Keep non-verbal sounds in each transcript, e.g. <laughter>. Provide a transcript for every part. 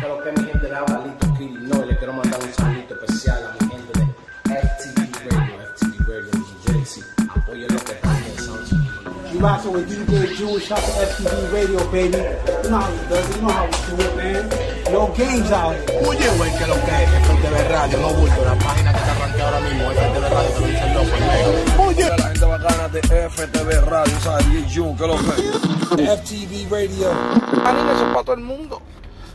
Pero que mi gente de Abalito Kill, no, le quiero mandar un saludito especial a mi gente de FTV Radio, FTV Radio New Jersey. Apoyen lo que están pensando. You rocking with DJ Jewish Shout to FTV Radio, baby. You know how it. You know how we do it, man. No games out here. Oye, güey, que lo que es FTV Radio, no bulto, la página que te arranqué ahora mismo, FTV Radio, te lo dicen loco, el Oye, la gente bacana de FTV Radio, ¿sabes? DJ que lo que es. FTV Radio. Anime, eso es para todo el mundo.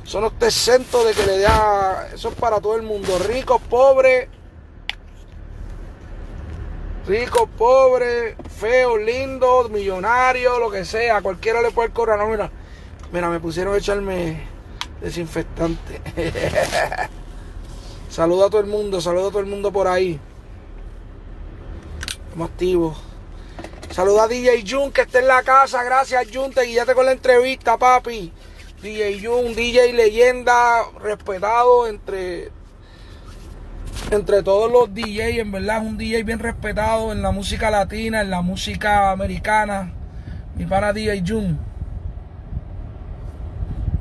Eso no está exento de que le da. Eso es para todo el mundo. Rico, pobre. Rico, pobre, feo, lindo, millonario, lo que sea. Cualquiera le puede correr. No, mira. Mira, me pusieron a echarme desinfectante. <laughs> saluda a todo el mundo, saluda a todo el mundo por ahí. Estamos activos. Saluda a DJ Jun que está en la casa. Gracias, Jun. Te guiaste con la entrevista, papi. DJ Jun, DJ leyenda, respetado entre, entre todos los DJs. En verdad, es un DJ bien respetado en la música latina, en la música americana. Mi pana DJ Jun.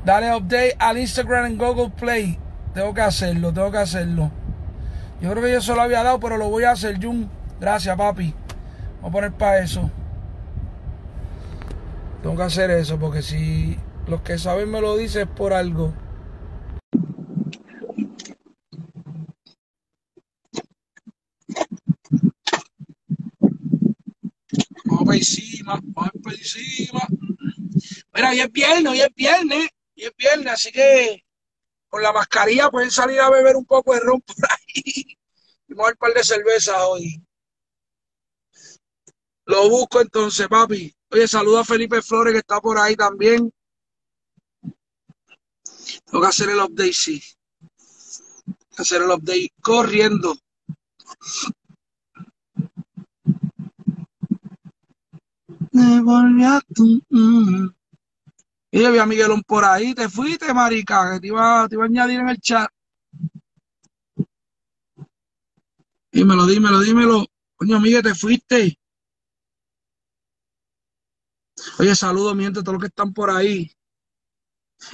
Dale update al Instagram en Google Play. Tengo que hacerlo, tengo que hacerlo. Yo creo que yo se lo había dado, pero lo voy a hacer, Jun. Gracias, papi. Voy a poner para eso. Tengo que hacer eso porque si los que saben me lo dicen por algo. Vamos para encima, vamos para encima. Mira, hoy es viernes, hoy es viernes, hoy es viernes, así que con la mascarilla pueden salir a beber un poco de ron por ahí. <laughs> Y a un par de cervezas hoy. Lo busco entonces, papi. Oye, saluda a Felipe Flores que está por ahí también. Tengo que hacer el update, sí. Hacer el update corriendo. Me volví a tu. mm. Y yo a Miguelón por ahí. Te fuiste, marica, que te iba, te iba a añadir en el chat. Dímelo, dímelo, dímelo. Coño, Miguel, te fuiste. Oye, saludos, mi gente, todos los que están por ahí.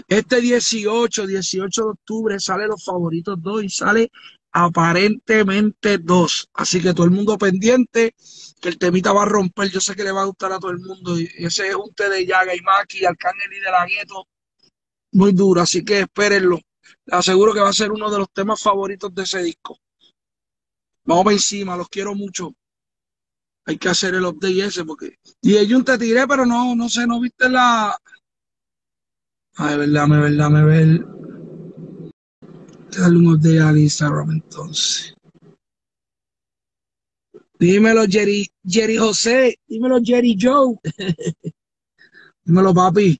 Este 18, 18 de octubre sale los favoritos 2 y sale aparentemente 2. Así que todo el mundo pendiente, que el temita va a romper. Yo sé que le va a gustar a todo el mundo. Y ese es un té de Yaga y Maki, Arcángel y de la Gueto. Muy duro, así que espérenlo. Les aseguro que va a ser uno de los temas favoritos de ese disco. Vamos para encima, los quiero mucho. Hay que hacer el update ese porque. Y ellos te tiré, pero no, no sé, no viste la. Ay, verdad, me verdad, me ver. Darle un update al Instagram entonces. Dímelo, Jerry, Jerry José. Dímelo, Jerry Joe. <laughs> Dímelo, papi.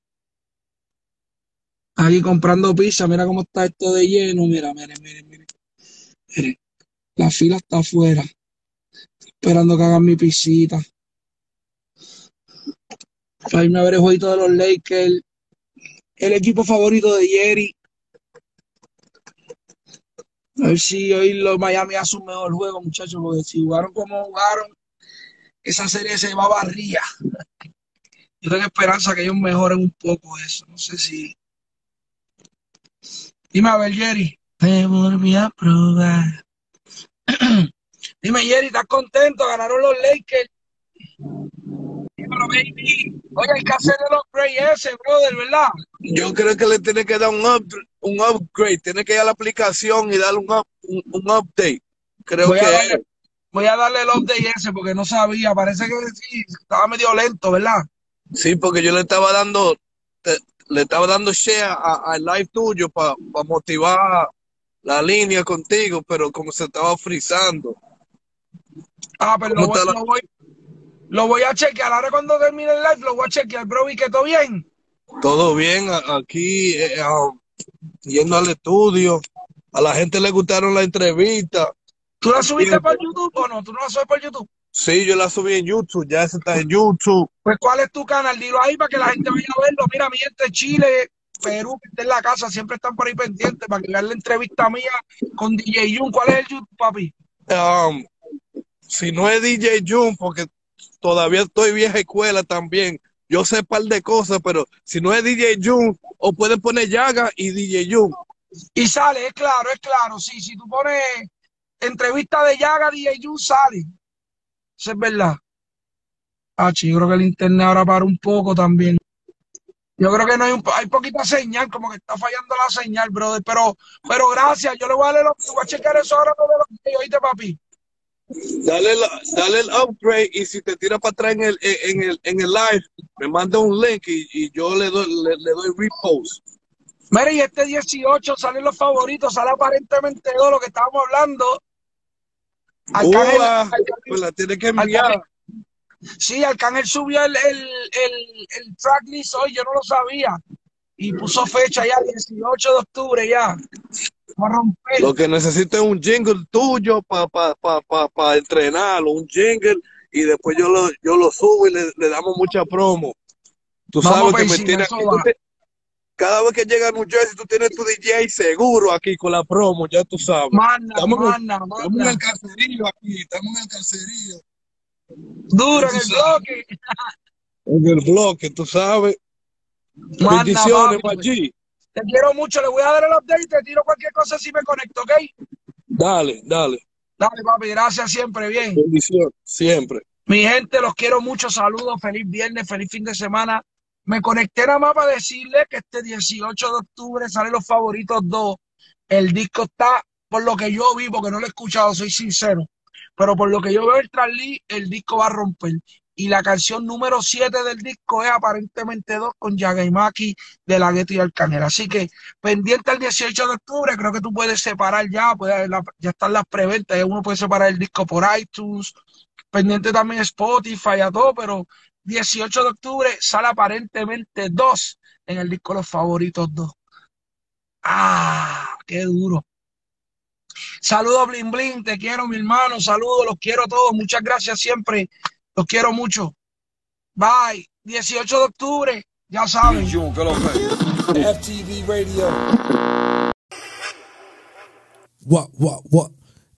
Aquí comprando pizza. Mira cómo está esto de lleno. Mira, mire, mire, mire. Mire, la fila está afuera. Esperando que hagan mi pisita. Para irme a ver el jueguito de los Lakers. El equipo favorito de Jerry. A ver si hoy los Miami hacen un mejor juego, muchachos, porque si jugaron como jugaron, esa serie se va barría. Yo tengo esperanza que ellos mejoren un poco eso. No sé si. Dime a ver, Jerry. Te volví a probar. <clears throat> Dime, Jerry, ¿estás contento? Ganaron los Lakers. Dímelo, baby. Oye, hay que hacer el upgrade ese, brother, ¿verdad? Yo creo que le tiene que dar un, up- un upgrade, tiene que ir a la aplicación y darle un, up- un, un update. Creo Voy a, que darle, voy a darle el update ese porque no sabía. Parece que sí, estaba medio lento, ¿verdad? sí, porque yo le estaba dando, te- le estaba dando share al live tuyo para motivar la línea contigo, pero como se estaba frizando. Ah, pero lo ¿Cómo voy, está la- lo voy, lo voy a chequear. Ahora cuando termine el live lo voy a chequear, bro, y que todo bien. Todo bien aquí, eh, ah, yendo al estudio. A la gente le gustaron la entrevista. ¿Tú la subiste por YouTube o no? ¿Tú no la subes por YouTube? Sí, yo la subí en YouTube, ya esa está en YouTube. Pues, ¿cuál es tu canal? Dilo ahí para que la gente vaya a verlo. Mira, mi gente de Chile, Perú, que está en la casa, siempre están por ahí pendientes para que vean la entrevista mía con DJ Jun. ¿Cuál es el YouTube, papi? Um, si no es DJ Jun, porque todavía estoy vieja escuela también. Yo sé par de cosas, pero si no es DJ Jun, o pueden poner Yaga y DJ Jun. Y sale, es claro, es claro. Sí, si tú pones entrevista de Yaga, DJ Yu, sale. Eso es verdad. Ah, yo creo que el internet ahora para un poco también. Yo creo que no hay un, hay poquita señal, como que está fallando la señal, brother. Pero, pero gracias, yo le voy a darle los, voy a checar eso ahora todo lo que oíste, papi. Dale, la- dale el upgrade y si te tira para atrás en el, en el, en el live, me manda un link y, y yo le doy, le, le doy repost. Mire, y este 18 salen los favoritos, sale aparentemente todo lo que estábamos hablando. Arcángel- Ua, Arcángel- pues la tiene que enviar. sí, Arcángel subió el, el, el, el tracklist hoy, yo no lo sabía. Y puso fecha ya, 18 de octubre ya. Romper. Lo que necesito es un jingle tuyo para pa, pa, pa, pa entrenarlo, un jingle, y después yo lo, yo lo subo y le, le damos mucha promo. Tú Vamos sabes que me encima, tiene eso aquí. te- cada vez que llega a New Jersey, tú tienes tu DJ seguro aquí con la promo, ya tú sabes. Manda, Estamos en- manda, Estamos en el caserío aquí, estamos en el caserío. Duro en el bloque. En el bloque, tú sabes. Bendiciones. Maggi. Te quiero mucho, le voy a dar el update y te tiro cualquier cosa si me conecto, ¿ok? Dale, dale. Dale, papi, gracias siempre, bien. Bendiciones, siempre. Mi gente, los quiero mucho, saludos, feliz viernes, feliz fin de semana. Me conecté nada más para decirle que este 18 de octubre salen los favoritos 2. El disco está, por lo que yo vi, porque no lo he escuchado, soy sincero, pero por lo que yo veo el trasli, el disco va a romper. Y la canción número 7 del disco es aparentemente 2 con Yaga y Maki de la Gueto y Arcángel. Así que pendiente al 18 de octubre, creo que tú puedes separar ya, ya están las preventas, uno puede separar el disco por iTunes, pendiente también Spotify, a todo, pero 18 de octubre sale aparentemente 2 en el disco Los Favoritos 2. Ah, qué duro. Saludos, Blin Blin, te quiero, mi hermano, saludos, los quiero todos, muchas gracias siempre, los quiero mucho. Bye, 18 de octubre, ya saben. FTV Radio. What, what, what?